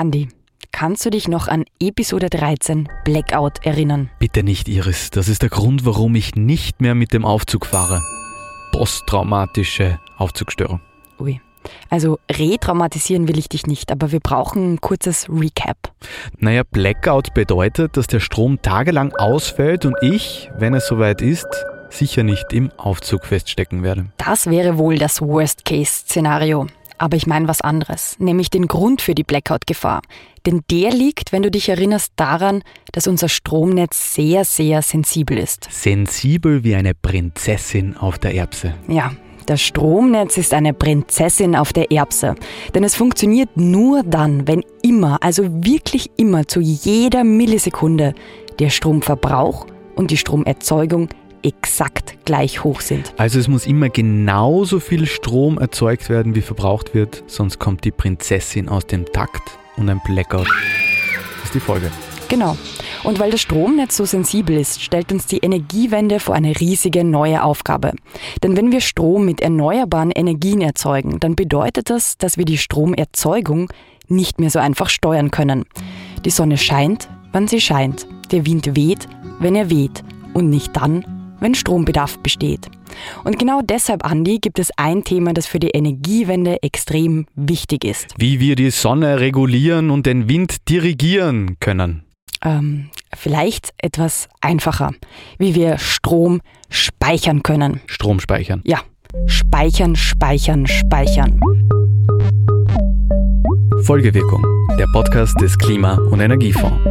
Andi, kannst du dich noch an Episode 13 Blackout erinnern? Bitte nicht, Iris. Das ist der Grund, warum ich nicht mehr mit dem Aufzug fahre. Posttraumatische Aufzugstörung. Ui. Also retraumatisieren will ich dich nicht, aber wir brauchen ein kurzes Recap. Naja, Blackout bedeutet, dass der Strom tagelang ausfällt und ich, wenn es soweit ist, sicher nicht im Aufzug feststecken werde. Das wäre wohl das Worst-Case-Szenario. Aber ich meine was anderes, nämlich den Grund für die Blackout-Gefahr. Denn der liegt, wenn du dich erinnerst, daran, dass unser Stromnetz sehr, sehr sensibel ist. Sensibel wie eine Prinzessin auf der Erbse. Ja, das Stromnetz ist eine Prinzessin auf der Erbse. Denn es funktioniert nur dann, wenn immer, also wirklich immer zu jeder Millisekunde der Stromverbrauch und die Stromerzeugung exakt gleich hoch sind. Also es muss immer genauso viel Strom erzeugt werden, wie verbraucht wird, sonst kommt die Prinzessin aus dem Takt und ein Blackout ist die Folge. Genau. Und weil das Stromnetz so sensibel ist, stellt uns die Energiewende vor eine riesige neue Aufgabe. Denn wenn wir Strom mit erneuerbaren Energien erzeugen, dann bedeutet das, dass wir die Stromerzeugung nicht mehr so einfach steuern können. Die Sonne scheint, wann sie scheint. Der Wind weht, wenn er weht. Und nicht dann, wenn Strombedarf besteht. Und genau deshalb, Andi, gibt es ein Thema, das für die Energiewende extrem wichtig ist. Wie wir die Sonne regulieren und den Wind dirigieren können. Ähm, vielleicht etwas einfacher, wie wir Strom speichern können. Strom speichern. Ja, speichern, speichern, speichern. Folgewirkung, der Podcast des Klima- und Energiefonds.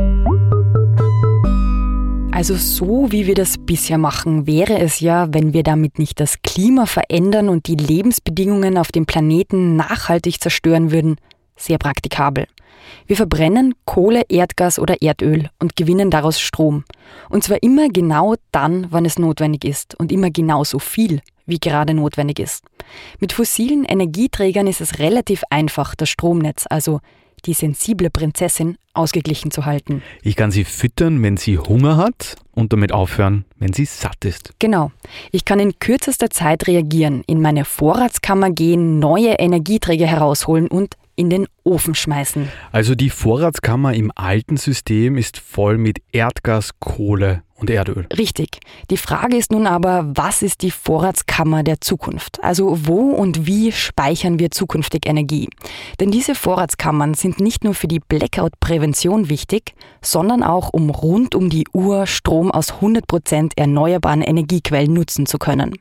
Also so wie wir das bisher machen, wäre es ja, wenn wir damit nicht das Klima verändern und die Lebensbedingungen auf dem Planeten nachhaltig zerstören würden, sehr praktikabel. Wir verbrennen Kohle, Erdgas oder Erdöl und gewinnen daraus Strom. Und zwar immer genau dann, wann es notwendig ist und immer genauso viel, wie gerade notwendig ist. Mit fossilen Energieträgern ist es relativ einfach, das Stromnetz, also die sensible Prinzessin ausgeglichen zu halten. Ich kann sie füttern, wenn sie Hunger hat und damit aufhören, wenn sie satt ist. Genau. Ich kann in kürzester Zeit reagieren, in meine Vorratskammer gehen, neue Energieträger herausholen und in den Ofen schmeißen. Also die Vorratskammer im alten System ist voll mit Erdgas, Kohle und Erdöl. Richtig. Die Frage ist nun aber, was ist die Vorratskammer der Zukunft? Also wo und wie speichern wir zukünftig Energie? Denn diese Vorratskammern sind nicht nur für die Blackout-Prävention wichtig, sondern auch um rund um die Uhr Strom aus 100% erneuerbaren Energiequellen nutzen zu können.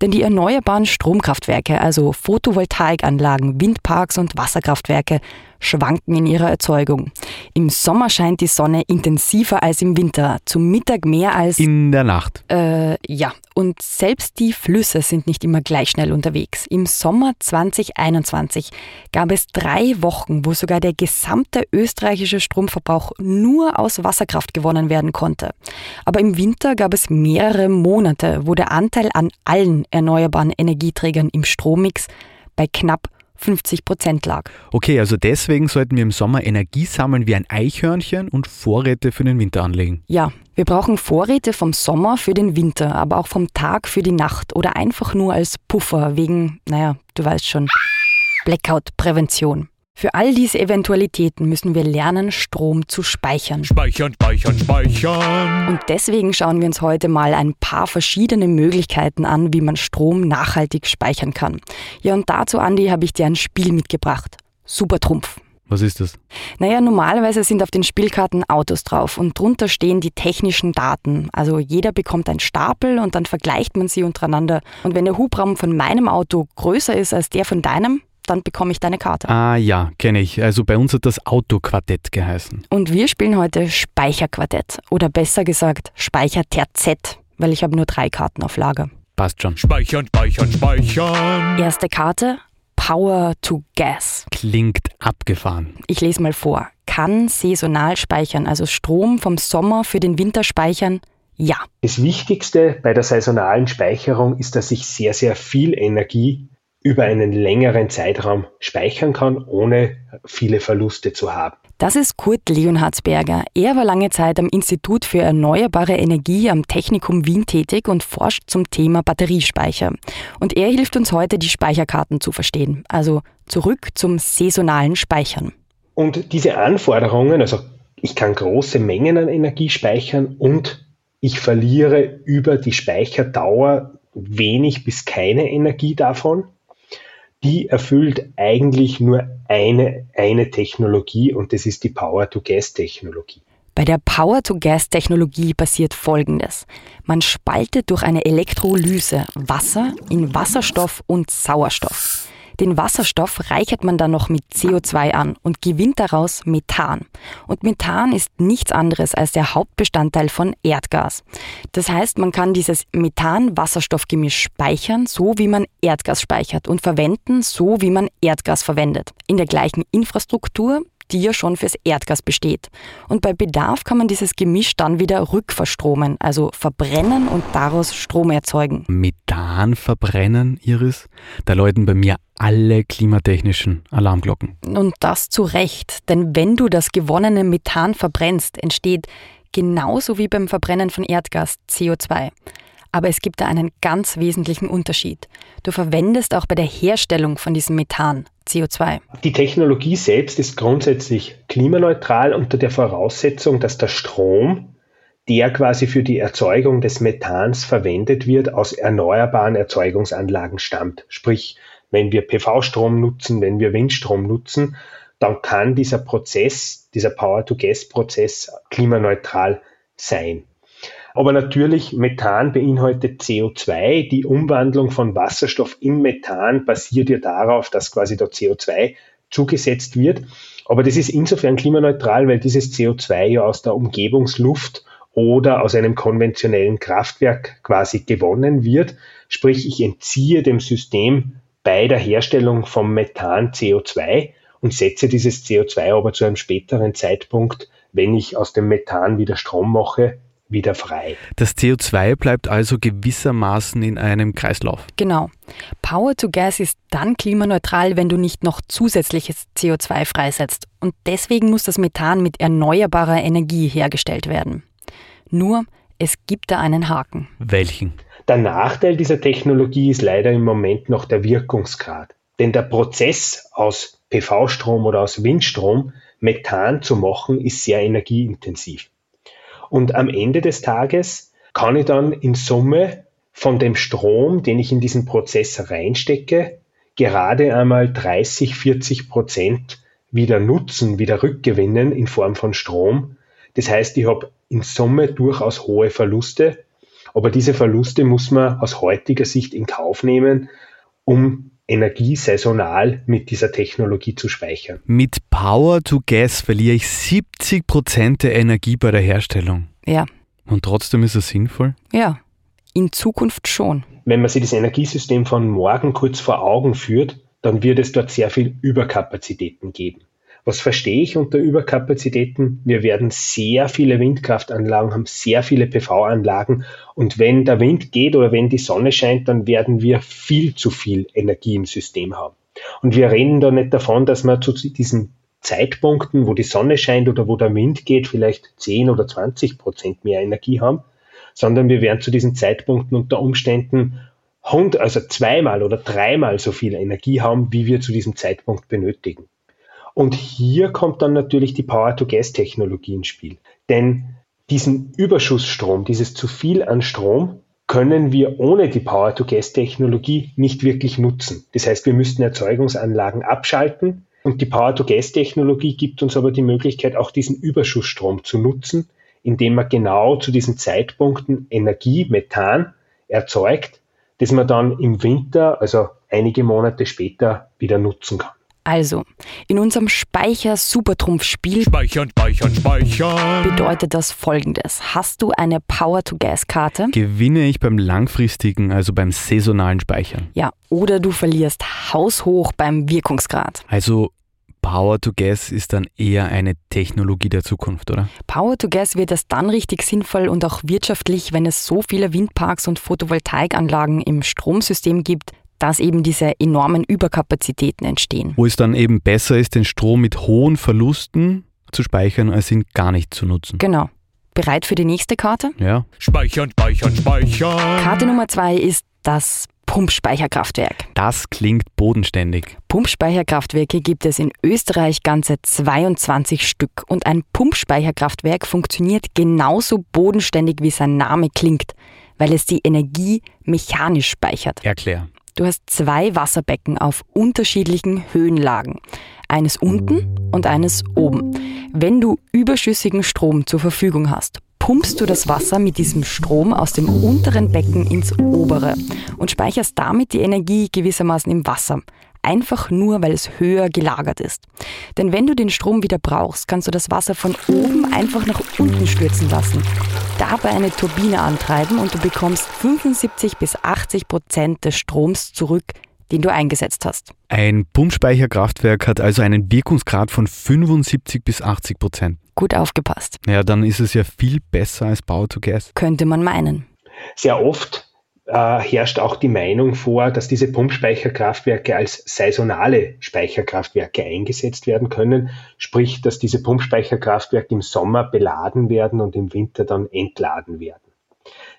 Denn die erneuerbaren Stromkraftwerke, also Photovoltaikanlagen, Windparks und Wasserkraftwerke, schwanken in ihrer Erzeugung. Im Sommer scheint die Sonne intensiver als im Winter, zum Mittag mehr als in der Nacht. Äh, ja, und selbst die Flüsse sind nicht immer gleich schnell unterwegs. Im Sommer 2021 gab es drei Wochen, wo sogar der gesamte österreichische Stromverbrauch nur aus Wasserkraft gewonnen werden konnte. Aber im Winter gab es mehrere Monate, wo der Anteil an allen erneuerbaren Energieträgern im Strommix bei knapp 50 Prozent lag. Okay, also deswegen sollten wir im Sommer Energie sammeln wie ein Eichhörnchen und Vorräte für den Winter anlegen. Ja, wir brauchen Vorräte vom Sommer für den Winter, aber auch vom Tag für die Nacht oder einfach nur als Puffer wegen, naja, du weißt schon, Blackout-Prävention. Für all diese Eventualitäten müssen wir lernen, Strom zu speichern. Speichern, speichern, speichern. Und deswegen schauen wir uns heute mal ein paar verschiedene Möglichkeiten an, wie man Strom nachhaltig speichern kann. Ja, und dazu, Andi, habe ich dir ein Spiel mitgebracht. Super Trumpf. Was ist das? Naja, normalerweise sind auf den Spielkarten Autos drauf und drunter stehen die technischen Daten. Also jeder bekommt einen Stapel und dann vergleicht man sie untereinander. Und wenn der Hubraum von meinem Auto größer ist als der von deinem, dann bekomme ich deine Karte. Ah ja, kenne ich. Also bei uns hat das Autoquartett geheißen. Und wir spielen heute Speicherquartett oder besser gesagt Speicherterzett, weil ich habe nur drei Karten auf Lager. Passt schon. Speichern, speichern, speichern. Erste Karte Power to Gas. Klingt abgefahren. Ich lese mal vor. Kann saisonal speichern, also Strom vom Sommer für den Winter speichern? Ja. Das Wichtigste bei der saisonalen Speicherung ist, dass ich sehr, sehr viel Energie über einen längeren Zeitraum speichern kann, ohne viele Verluste zu haben. Das ist Kurt Leonhardsberger. Er war lange Zeit am Institut für erneuerbare Energie am Technikum Wien tätig und forscht zum Thema Batteriespeicher. Und er hilft uns heute, die Speicherkarten zu verstehen. Also zurück zum saisonalen Speichern. Und diese Anforderungen, also ich kann große Mengen an Energie speichern und ich verliere über die Speicherdauer wenig bis keine Energie davon. Die erfüllt eigentlich nur eine, eine Technologie und das ist die Power-to-Gas-Technologie. Bei der Power-to-Gas-Technologie passiert Folgendes. Man spaltet durch eine Elektrolyse Wasser in Wasserstoff und Sauerstoff. Den Wasserstoff reichert man dann noch mit CO2 an und gewinnt daraus Methan. Und Methan ist nichts anderes als der Hauptbestandteil von Erdgas. Das heißt, man kann dieses Methan-Wasserstoff-Gemisch speichern, so wie man Erdgas speichert und verwenden, so wie man Erdgas verwendet. In der gleichen Infrastruktur, die ja schon fürs Erdgas besteht. Und bei Bedarf kann man dieses Gemisch dann wieder rückverstromen, also verbrennen und daraus Strom erzeugen. Methan verbrennen, Iris? Da läuten bei mir alle klimatechnischen Alarmglocken. Und das zu Recht, denn wenn du das gewonnene Methan verbrennst, entsteht genauso wie beim Verbrennen von Erdgas CO2. Aber es gibt da einen ganz wesentlichen Unterschied. Du verwendest auch bei der Herstellung von diesem Methan CO2. Die Technologie selbst ist grundsätzlich klimaneutral unter der Voraussetzung, dass der Strom, der quasi für die Erzeugung des Methans verwendet wird, aus erneuerbaren Erzeugungsanlagen stammt. Sprich, wenn wir PV-Strom nutzen, wenn wir Windstrom nutzen, dann kann dieser Prozess, dieser Power-to-Gas-Prozess klimaneutral sein. Aber natürlich, Methan beinhaltet CO2. Die Umwandlung von Wasserstoff in Methan basiert ja darauf, dass quasi da CO2 zugesetzt wird. Aber das ist insofern klimaneutral, weil dieses CO2 ja aus der Umgebungsluft oder aus einem konventionellen Kraftwerk quasi gewonnen wird. Sprich, ich entziehe dem System bei der Herstellung vom Methan CO2 und setze dieses CO2 aber zu einem späteren Zeitpunkt, wenn ich aus dem Methan wieder Strom mache, wieder frei. Das CO2 bleibt also gewissermaßen in einem Kreislauf. Genau. Power to Gas ist dann klimaneutral, wenn du nicht noch zusätzliches CO2 freisetzt. Und deswegen muss das Methan mit erneuerbarer Energie hergestellt werden. Nur, es gibt da einen Haken. Welchen? Der Nachteil dieser Technologie ist leider im Moment noch der Wirkungsgrad. Denn der Prozess aus PV-Strom oder aus Windstrom Methan zu machen, ist sehr energieintensiv. Und am Ende des Tages kann ich dann in Summe von dem Strom, den ich in diesen Prozess reinstecke, gerade einmal 30, 40 Prozent wieder nutzen, wieder rückgewinnen in Form von Strom. Das heißt, ich habe in Summe durchaus hohe Verluste, aber diese Verluste muss man aus heutiger Sicht in Kauf nehmen, um Energie saisonal mit dieser Technologie zu speichern. Mit Power to Gas verliere ich 70 Prozent der Energie bei der Herstellung. Ja. Und trotzdem ist es sinnvoll? Ja, in Zukunft schon. Wenn man sich das Energiesystem von morgen kurz vor Augen führt, dann wird es dort sehr viel Überkapazitäten geben. Was verstehe ich unter Überkapazitäten? Wir werden sehr viele Windkraftanlagen haben, sehr viele PV-Anlagen. Und wenn der Wind geht oder wenn die Sonne scheint, dann werden wir viel zu viel Energie im System haben. Und wir reden da nicht davon, dass man zu diesen Zeitpunkten, wo die Sonne scheint oder wo der Wind geht, vielleicht 10 oder 20 Prozent mehr Energie haben, sondern wir werden zu diesen Zeitpunkten unter Umständen also zweimal oder dreimal so viel Energie haben, wie wir zu diesem Zeitpunkt benötigen. Und hier kommt dann natürlich die Power-to-Gas-Technologie ins Spiel. Denn diesen Überschussstrom, dieses zu viel an Strom, können wir ohne die Power-to-Gas-Technologie nicht wirklich nutzen. Das heißt, wir müssten Erzeugungsanlagen abschalten und die Power-to-Gas-Technologie gibt uns aber die Möglichkeit, auch diesen Überschussstrom zu nutzen, indem man genau zu diesen Zeitpunkten Energie, Methan erzeugt, das man dann im Winter, also einige Monate später, wieder nutzen kann. Also, in unserem Speicher-Supertrumpf-Spiel Speichern, speichern, speichern. bedeutet das folgendes. Hast du eine Power-to-Gas-Karte? Gewinne ich beim langfristigen, also beim saisonalen Speichern. Ja, oder du verlierst haushoch beim Wirkungsgrad. Also Power to Gas ist dann eher eine Technologie der Zukunft, oder? Power to Gas wird erst dann richtig sinnvoll und auch wirtschaftlich, wenn es so viele Windparks und Photovoltaikanlagen im Stromsystem gibt, dass eben diese enormen Überkapazitäten entstehen. Wo es dann eben besser ist, den Strom mit hohen Verlusten zu speichern, als ihn gar nicht zu nutzen. Genau. Bereit für die nächste Karte? Ja. Speichern, speichern, speichern. Karte Nummer zwei ist das Pumpspeicherkraftwerk. Das klingt bodenständig. Pumpspeicherkraftwerke gibt es in Österreich ganze 22 Stück und ein Pumpspeicherkraftwerk funktioniert genauso bodenständig, wie sein Name klingt, weil es die Energie mechanisch speichert. Erklär. Du hast zwei Wasserbecken auf unterschiedlichen Höhenlagen. Eines unten und eines oben. Wenn du überschüssigen Strom zur Verfügung hast, pumpst du das Wasser mit diesem Strom aus dem unteren Becken ins obere und speicherst damit die Energie gewissermaßen im Wasser. Einfach nur, weil es höher gelagert ist. Denn wenn du den Strom wieder brauchst, kannst du das Wasser von oben einfach nach unten stürzen lassen, dabei eine Turbine antreiben und du bekommst 75 bis 80 Prozent des Stroms zurück, den du eingesetzt hast. Ein Pumpspeicherkraftwerk hat also einen Wirkungsgrad von 75 bis 80 Prozent. Gut aufgepasst. Ja, dann ist es ja viel besser als Power to Gas. Könnte man meinen. Sehr oft äh, herrscht auch die Meinung vor, dass diese Pumpspeicherkraftwerke als saisonale Speicherkraftwerke eingesetzt werden können, sprich, dass diese Pumpspeicherkraftwerke im Sommer beladen werden und im Winter dann entladen werden.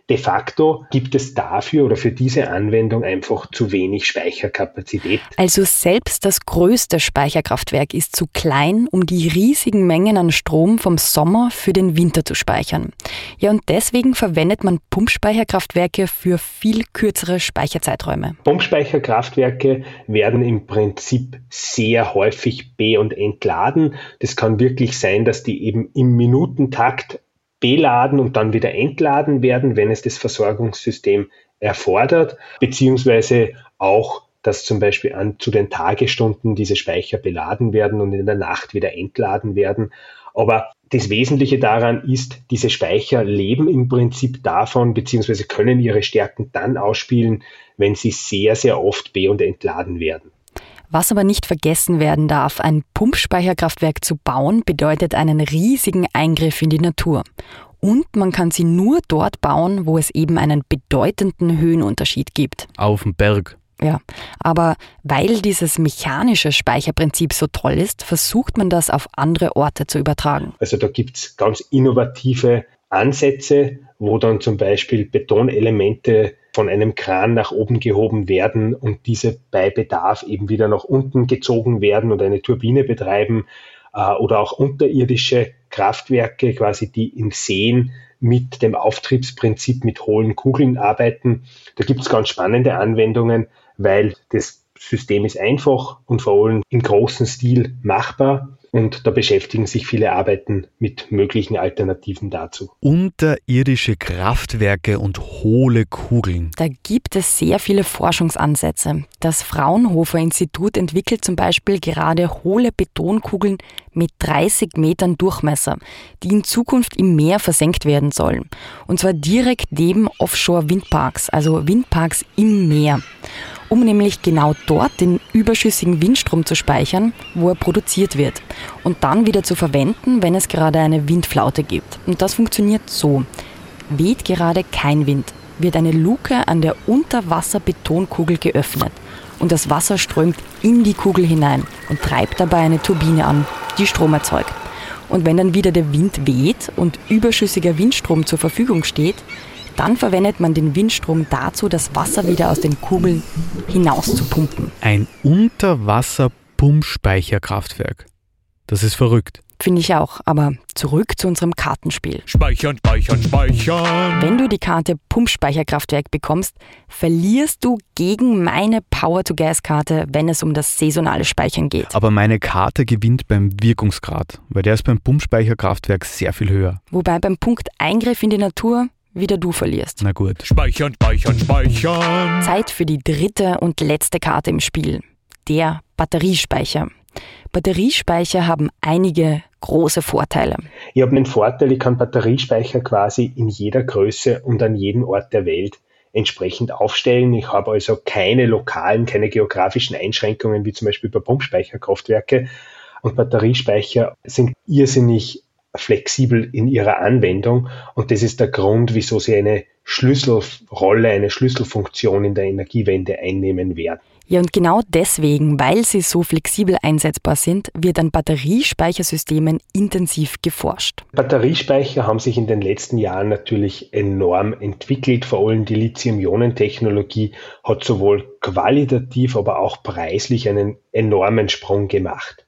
De facto gibt es dafür oder für diese Anwendung einfach zu wenig Speicherkapazität. Also selbst das größte Speicherkraftwerk ist zu klein, um die riesigen Mengen an Strom vom Sommer für den Winter zu speichern. Ja, und deswegen verwendet man Pumpspeicherkraftwerke für viel kürzere Speicherzeiträume. Pumpspeicherkraftwerke werden im Prinzip sehr häufig be- und entladen. Das kann wirklich sein, dass die eben im Minutentakt beladen und dann wieder entladen werden, wenn es das Versorgungssystem erfordert, beziehungsweise auch, dass zum Beispiel an, zu den Tagesstunden diese Speicher beladen werden und in der Nacht wieder entladen werden. Aber das Wesentliche daran ist, diese Speicher leben im Prinzip davon, beziehungsweise können ihre Stärken dann ausspielen, wenn sie sehr, sehr oft be- und entladen werden. Was aber nicht vergessen werden darf, ein Pumpspeicherkraftwerk zu bauen, bedeutet einen riesigen Eingriff in die Natur. Und man kann sie nur dort bauen, wo es eben einen bedeutenden Höhenunterschied gibt. Auf dem Berg. Ja, aber weil dieses mechanische Speicherprinzip so toll ist, versucht man das auf andere Orte zu übertragen. Also da gibt es ganz innovative Ansätze, wo dann zum Beispiel Betonelemente von einem Kran nach oben gehoben werden und diese bei Bedarf eben wieder nach unten gezogen werden und eine Turbine betreiben äh, oder auch unterirdische Kraftwerke, quasi die im Seen mit dem Auftriebsprinzip mit hohlen Kugeln arbeiten. Da gibt es ganz spannende Anwendungen, weil das System ist einfach und vor allem im großen Stil machbar und da beschäftigen sich viele Arbeiten mit möglichen Alternativen dazu. Unterirdische Kraftwerke und hohle Kugeln. Da gibt es sehr viele Forschungsansätze. Das Fraunhofer Institut entwickelt zum Beispiel gerade hohle Betonkugeln mit 30 Metern Durchmesser, die in Zukunft im Meer versenkt werden sollen. Und zwar direkt neben Offshore-Windparks, also Windparks im Meer um nämlich genau dort den überschüssigen Windstrom zu speichern, wo er produziert wird und dann wieder zu verwenden, wenn es gerade eine Windflaute gibt. Und das funktioniert so. Weht gerade kein Wind, wird eine Luke an der Unterwasserbetonkugel geöffnet und das Wasser strömt in die Kugel hinein und treibt dabei eine Turbine an, die Strom erzeugt. Und wenn dann wieder der Wind weht und überschüssiger Windstrom zur Verfügung steht, dann verwendet man den Windstrom dazu, das Wasser wieder aus den Kugeln hinaus zu pumpen. Ein Unterwasser-Pumpspeicherkraftwerk. Das ist verrückt. Finde ich auch, aber zurück zu unserem Kartenspiel. Speichern, speichern, speichern. Wenn du die Karte Pumpspeicherkraftwerk bekommst, verlierst du gegen meine Power-to-Gas-Karte, wenn es um das saisonale Speichern geht. Aber meine Karte gewinnt beim Wirkungsgrad, weil der ist beim Pumpspeicherkraftwerk sehr viel höher. Wobei beim Punkt Eingriff in die Natur wieder du verlierst. Na gut. Speichern, speichern, speichern. Zeit für die dritte und letzte Karte im Spiel. Der Batteriespeicher. Batteriespeicher haben einige große Vorteile. Ich habe einen Vorteil, ich kann Batteriespeicher quasi in jeder Größe und an jedem Ort der Welt entsprechend aufstellen. Ich habe also keine lokalen, keine geografischen Einschränkungen wie zum Beispiel bei Pumpspeicherkraftwerke. Und Batteriespeicher sind irrsinnig flexibel in ihrer Anwendung und das ist der Grund, wieso sie eine Schlüsselrolle, eine Schlüsselfunktion in der Energiewende einnehmen werden. Ja, und genau deswegen, weil sie so flexibel einsetzbar sind, wird an Batteriespeichersystemen intensiv geforscht. Batteriespeicher haben sich in den letzten Jahren natürlich enorm entwickelt. Vor allem die Lithium-Ionen-Technologie hat sowohl qualitativ, aber auch preislich einen enormen Sprung gemacht.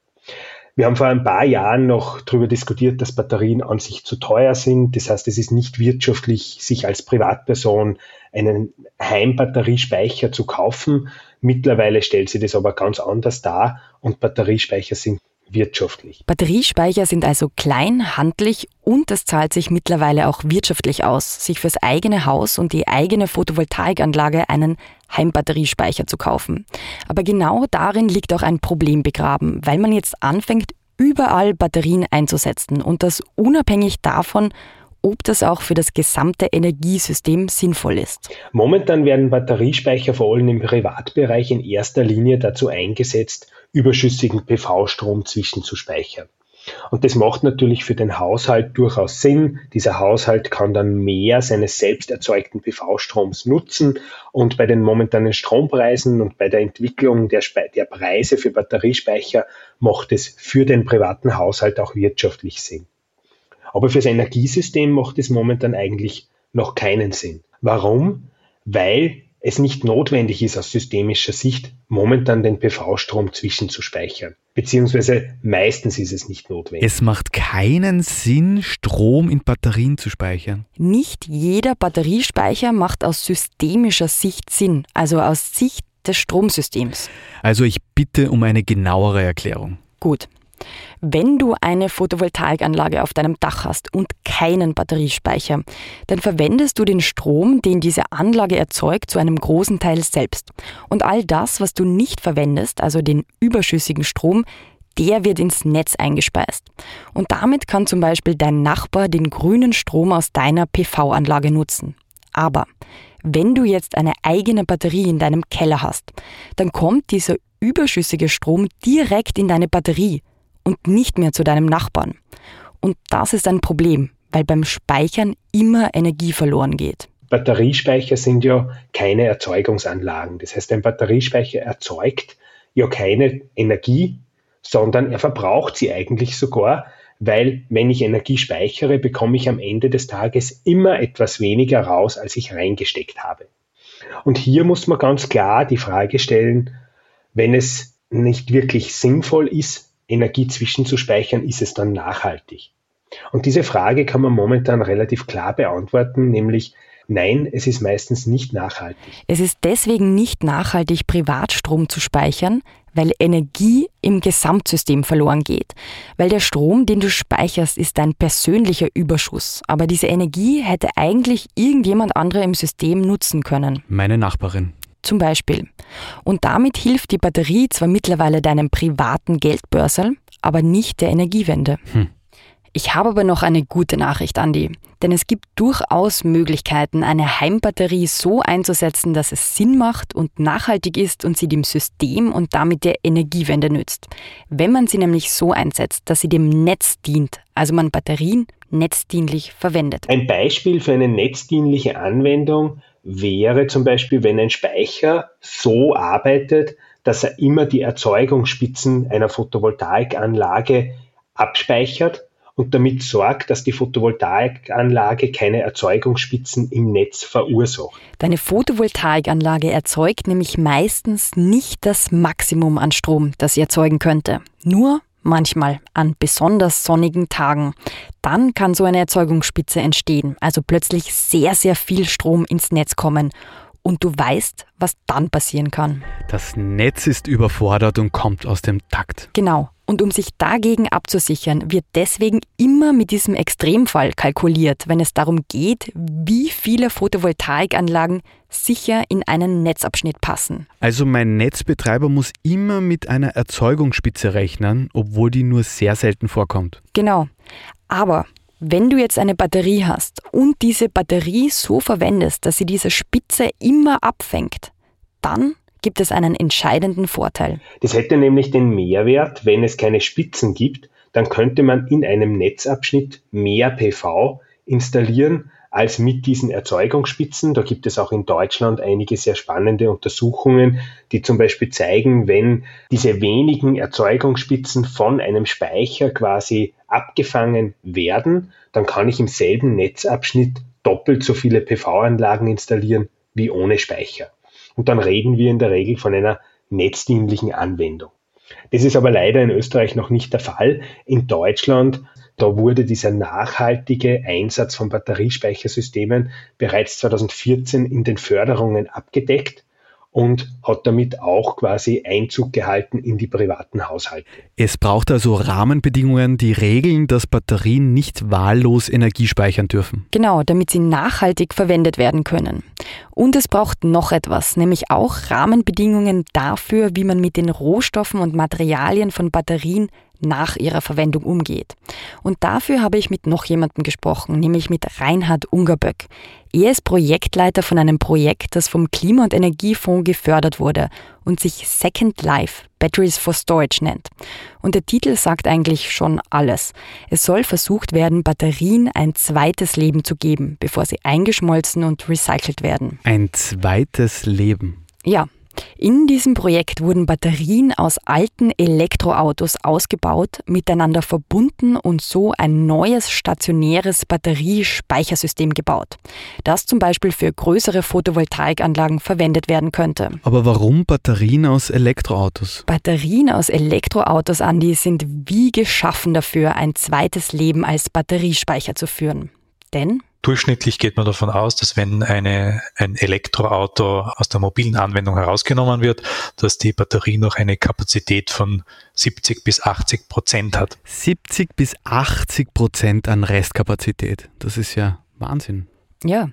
Wir haben vor ein paar Jahren noch darüber diskutiert, dass Batterien an sich zu teuer sind. Das heißt, es ist nicht wirtschaftlich, sich als Privatperson einen Heimbatteriespeicher zu kaufen. Mittlerweile stellt sich das aber ganz anders dar und Batteriespeicher sind wirtschaftlich. Batteriespeicher sind also klein, handlich und es zahlt sich mittlerweile auch wirtschaftlich aus, sich fürs eigene Haus und die eigene Photovoltaikanlage einen Heimbatteriespeicher zu kaufen. Aber genau darin liegt auch ein Problem begraben, weil man jetzt anfängt, überall Batterien einzusetzen und das unabhängig davon, ob das auch für das gesamte Energiesystem sinnvoll ist. Momentan werden Batteriespeicher vor allem im Privatbereich in erster Linie dazu eingesetzt, überschüssigen PV-Strom zwischenzuspeichern. Und das macht natürlich für den Haushalt durchaus Sinn. Dieser Haushalt kann dann mehr seines selbst erzeugten PV-Stroms nutzen. Und bei den momentanen Strompreisen und bei der Entwicklung der, Spe der Preise für Batteriespeicher macht es für den privaten Haushalt auch wirtschaftlich Sinn. Aber fürs Energiesystem macht es momentan eigentlich noch keinen Sinn. Warum? Weil es nicht notwendig ist aus systemischer Sicht, momentan den PV-Strom zwischenzuspeichern. Beziehungsweise meistens ist es nicht notwendig. Es macht keinen Sinn, Strom in Batterien zu speichern. Nicht jeder Batteriespeicher macht aus systemischer Sicht Sinn, also aus Sicht des Stromsystems. Also ich bitte um eine genauere Erklärung. Gut, wenn du eine Photovoltaikanlage auf deinem Dach hast und keinen Batteriespeicher, dann verwendest du den Strom, den diese Anlage erzeugt, zu einem großen Teil selbst. Und all das, was du nicht verwendest, also den überschüssigen Strom, der wird ins Netz eingespeist. Und damit kann zum Beispiel dein Nachbar den grünen Strom aus deiner PV-Anlage nutzen. Aber wenn du jetzt eine eigene Batterie in deinem Keller hast, dann kommt dieser überschüssige Strom direkt in deine Batterie und nicht mehr zu deinem Nachbarn. Und das ist ein Problem, weil beim Speichern immer Energie verloren geht. Batteriespeicher sind ja keine Erzeugungsanlagen. Das heißt, ein Batteriespeicher erzeugt ja keine Energie, sondern er verbraucht sie eigentlich sogar, weil wenn ich Energie speichere, bekomme ich am Ende des Tages immer etwas weniger raus, als ich reingesteckt habe. Und hier muss man ganz klar die Frage stellen, wenn es nicht wirklich sinnvoll ist, Energie zwischenzuspeichern, ist es dann nachhaltig? Und diese Frage kann man momentan relativ klar beantworten, nämlich Nein, es ist meistens nicht nachhaltig. Es ist deswegen nicht nachhaltig, Privatstrom zu speichern, weil Energie im Gesamtsystem verloren geht. Weil der Strom, den du speicherst, ist dein persönlicher Überschuss. Aber diese Energie hätte eigentlich irgendjemand anderer im System nutzen können. Meine Nachbarin zum Beispiel. Und damit hilft die Batterie zwar mittlerweile deinem privaten Geldbörsel, aber nicht der Energiewende. Hm. Ich habe aber noch eine gute Nachricht, Andi. Denn es gibt durchaus Möglichkeiten, eine Heimbatterie so einzusetzen, dass es Sinn macht und nachhaltig ist und sie dem System und damit der Energiewende nützt. Wenn man sie nämlich so einsetzt, dass sie dem Netz dient, also man Batterien netzdienlich verwendet. Ein Beispiel für eine netzdienliche Anwendung wäre zum Beispiel, wenn ein Speicher so arbeitet, dass er immer die Erzeugungsspitzen einer Photovoltaikanlage abspeichert und damit sorgt, dass die Photovoltaikanlage keine Erzeugungsspitzen im Netz verursacht. Deine Photovoltaikanlage erzeugt nämlich meistens nicht das Maximum an Strom, das sie erzeugen könnte. Nur manchmal an besonders sonnigen Tagen. Dann kann so eine Erzeugungsspitze entstehen, also plötzlich sehr, sehr viel Strom ins Netz kommen. Und du weißt, was dann passieren kann. Das Netz ist überfordert und kommt aus dem Takt. Genau. Und um sich dagegen abzusichern, wird deswegen immer mit diesem Extremfall kalkuliert, wenn es darum geht, wie viele Photovoltaikanlagen sicher in einen Netzabschnitt passen. Also mein Netzbetreiber muss immer mit einer Erzeugungsspitze rechnen, obwohl die nur sehr selten vorkommt. Genau. Aber wenn du jetzt eine Batterie hast und diese Batterie so verwendest, dass sie diese Spitze immer abfängt, dann gibt es einen entscheidenden Vorteil. Das hätte nämlich den Mehrwert, wenn es keine Spitzen gibt, dann könnte man in einem Netzabschnitt mehr PV installieren, als mit diesen Erzeugungsspitzen. Da gibt es auch in Deutschland einige sehr spannende Untersuchungen, die zum Beispiel zeigen, wenn diese wenigen Erzeugungsspitzen von einem Speicher quasi abgefangen werden, dann kann ich im selben Netzabschnitt doppelt so viele PV-Anlagen installieren wie ohne Speicher. Und dann reden wir in der Regel von einer netzdienlichen Anwendung. Das ist aber leider in Österreich noch nicht der Fall. In Deutschland, da wurde dieser nachhaltige Einsatz von Batteriespeichersystemen bereits 2014 in den Förderungen abgedeckt und hat damit auch quasi Einzug gehalten in die privaten Haushalte. Es braucht also Rahmenbedingungen, die regeln, dass Batterien nicht wahllos Energie speichern dürfen. Genau, damit sie nachhaltig verwendet werden können. Und es braucht noch etwas, nämlich auch Rahmenbedingungen dafür, wie man mit den Rohstoffen und Materialien von Batterien nach ihrer Verwendung umgeht. Und dafür habe ich mit noch jemandem gesprochen, nämlich mit Reinhard Ungerböck. Er ist Projektleiter von einem Projekt, das vom Klima- und Energiefonds gefördert wurde und sich Second Life Batteries for Storage nennt. Und der Titel sagt eigentlich schon alles. Es soll versucht werden, Batterien ein zweites Leben zu geben, bevor sie eingeschmolzen und recycelt werden. Ein zweites Leben. Ja, in diesem Projekt wurden Batterien aus alten Elektroautos ausgebaut, miteinander verbunden und so ein neues stationäres Batteriespeichersystem gebaut, das zum Beispiel für größere Photovoltaikanlagen verwendet werden könnte. Aber warum Batterien aus Elektroautos? Batterien aus Elektroautos, Andi, sind wie geschaffen dafür, ein zweites Leben als Batteriespeicher zu führen. Denn Durchschnittlich geht man davon aus, dass wenn eine, ein Elektroauto aus der mobilen Anwendung herausgenommen wird, dass die Batterie noch eine Kapazität von 70 bis 80 Prozent hat. 70 bis 80 Prozent an Restkapazität. Das ist ja Wahnsinn. Ja,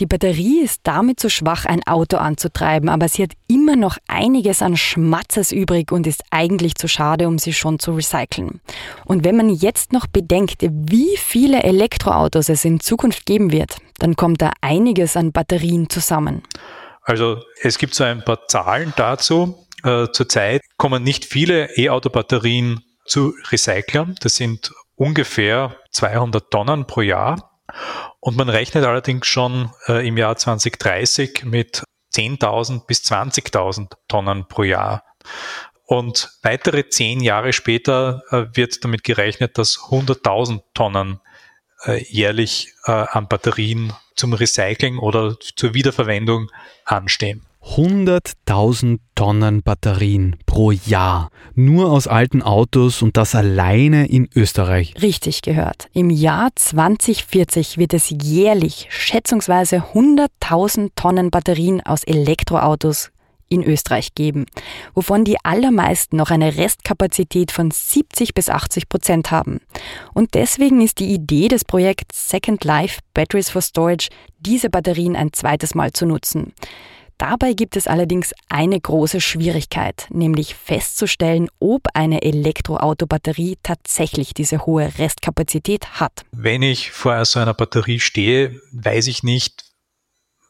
die Batterie ist damit zu schwach, ein Auto anzutreiben, aber sie hat immer noch einiges an Schmatzes übrig und ist eigentlich zu schade, um sie schon zu recyceln. Und wenn man jetzt noch bedenkt, wie viele Elektroautos es in Zukunft geben wird, dann kommt da einiges an Batterien zusammen. Also es gibt so ein paar Zahlen dazu. Äh, zurzeit kommen nicht viele E-Auto-Batterien zu Recyclern. Das sind ungefähr 200 Tonnen pro Jahr. Und man rechnet allerdings schon äh, im Jahr 2030 mit 10.000 bis 20.000 Tonnen pro Jahr. Und weitere zehn Jahre später äh, wird damit gerechnet, dass 100.000 Tonnen äh, jährlich äh, an Batterien zum Recycling oder zur Wiederverwendung anstehen. 100.000 Tonnen Batterien pro Jahr. Nur aus alten Autos und das alleine in Österreich. Richtig gehört. Im Jahr 2040 wird es jährlich schätzungsweise 100.000 Tonnen Batterien aus Elektroautos in Österreich geben, wovon die allermeisten noch eine Restkapazität von 70 bis 80 Prozent haben. Und deswegen ist die Idee des Projekts Second Life Batteries for Storage, diese Batterien ein zweites Mal zu nutzen. Dabei gibt es allerdings eine große Schwierigkeit, nämlich festzustellen, ob eine Elektroautobatterie tatsächlich diese hohe Restkapazität hat. Wenn ich vor so einer Batterie stehe, weiß ich nicht,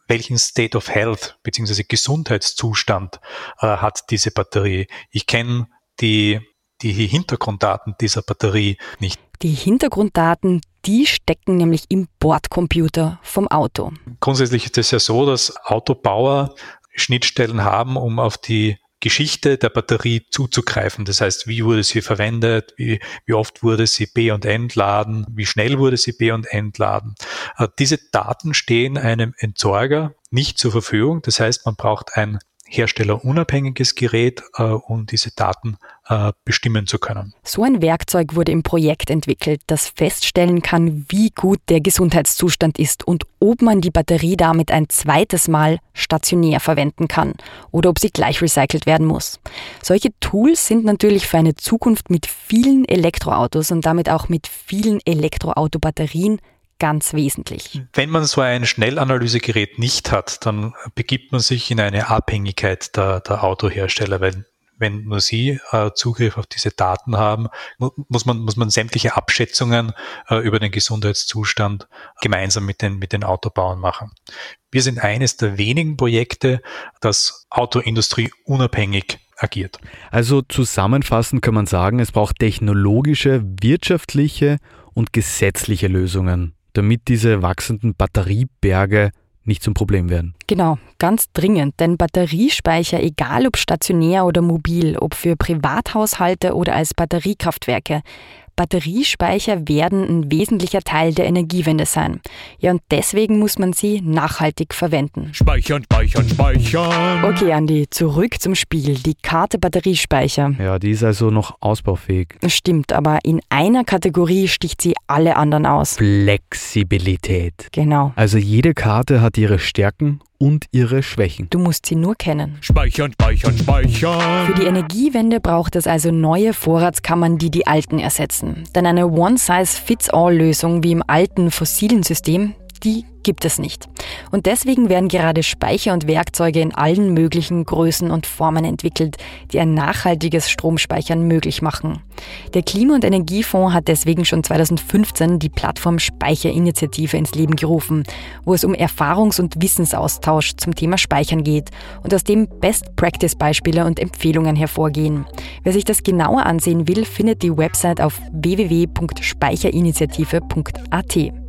welchen State of Health bzw. Gesundheitszustand äh, hat diese Batterie. Ich kenne die, die Hintergrunddaten dieser Batterie nicht. Die Hintergrunddaten, die stecken nämlich im Bordcomputer vom Auto. Grundsätzlich ist es ja so, dass Autobauer Schnittstellen haben, um auf die Geschichte der Batterie zuzugreifen. Das heißt, wie wurde sie verwendet, wie, wie oft wurde sie B- und entladen, wie schnell wurde sie B- und entladen. Äh, diese Daten stehen einem Entsorger nicht zur Verfügung. Das heißt, man braucht ein herstellerunabhängiges Gerät, äh, um diese Daten äh, bestimmen zu können. So ein Werkzeug wurde im Projekt entwickelt, das feststellen kann, wie gut der Gesundheitszustand ist und ob man die Batterie damit ein zweites Mal stationär verwenden kann oder ob sie gleich recycelt werden muss. Solche Tools sind natürlich für eine Zukunft mit vielen Elektroautos und damit auch mit vielen Elektroautobatterien ganz wesentlich. Wenn man so ein Schnellanalysegerät nicht hat, dann begibt man sich in eine Abhängigkeit der, der Autohersteller, weil wenn nur sie äh, Zugriff auf diese Daten haben, muss man, muss man sämtliche Abschätzungen äh, über den Gesundheitszustand gemeinsam mit den, mit den Autobauern machen. Wir sind eines der wenigen Projekte, das Autoindustrie unabhängig agiert. Also zusammenfassend kann man sagen, es braucht technologische, wirtschaftliche und gesetzliche Lösungen damit diese wachsenden Batterieberge nicht zum Problem werden. Genau, ganz dringend, denn Batteriespeicher, egal ob stationär oder mobil, ob für Privathaushalte oder als Batteriekraftwerke, Batteriespeicher werden ein wesentlicher Teil der Energiewende sein. Ja, und deswegen muss man sie nachhaltig verwenden. Speichern, speichern, speichern. Okay, Andi, zurück zum Spiel. Die Karte Batteriespeicher. Ja, die ist also noch ausbaufähig. Stimmt, aber in einer Kategorie sticht sie alle anderen aus. Flexibilität. Genau. Also jede Karte hat ihre Stärken und ihre Schwächen. Du musst sie nur kennen. Speichern, speichern, speichern. Für die Energiewende braucht es also neue Vorratskammern, die die alten ersetzen. Denn eine One-Size-Fits-All-Lösung wie im alten fossilen System, die gibt es nicht. Und deswegen werden gerade Speicher und Werkzeuge in allen möglichen Größen und Formen entwickelt, die ein nachhaltiges Stromspeichern möglich machen. Der Klima- und Energiefonds hat deswegen schon 2015 die Plattform Speicherinitiative ins Leben gerufen, wo es um Erfahrungs- und Wissensaustausch zum Thema Speichern geht und aus dem Best-Practice-Beispiele und Empfehlungen hervorgehen. Wer sich das genauer ansehen will, findet die Website auf www.speicherinitiative.at.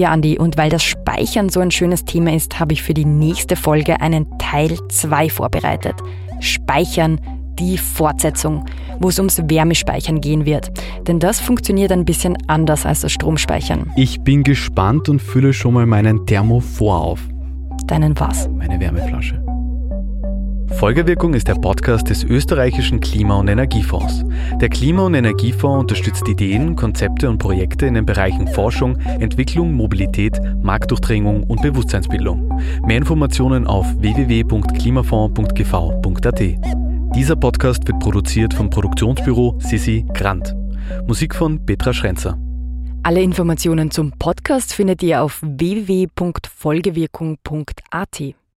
Ja, Andi, und weil das Speichern so ein schönes Thema ist, habe ich für die nächste Folge einen Teil 2 vorbereitet. Speichern, die Fortsetzung, wo es ums Wärmespeichern gehen wird. Denn das funktioniert ein bisschen anders als das Stromspeichern. Ich bin gespannt und fülle schon mal meinen Thermophor auf. Deinen was? Meine Wärmeflasche. Folgewirkung ist der Podcast des österreichischen Klima- und Energiefonds. Der Klima- und Energiefonds unterstützt Ideen, Konzepte und Projekte in den Bereichen Forschung, Entwicklung, Mobilität, Marktdurchdringung und Bewusstseinsbildung. Mehr Informationen auf www.klimafonds.gv.at. Dieser Podcast wird produziert vom Produktionsbüro Sissi Grant. Musik von Petra Schrenzer. Alle Informationen zum Podcast findet ihr auf www.folgewirkung.at.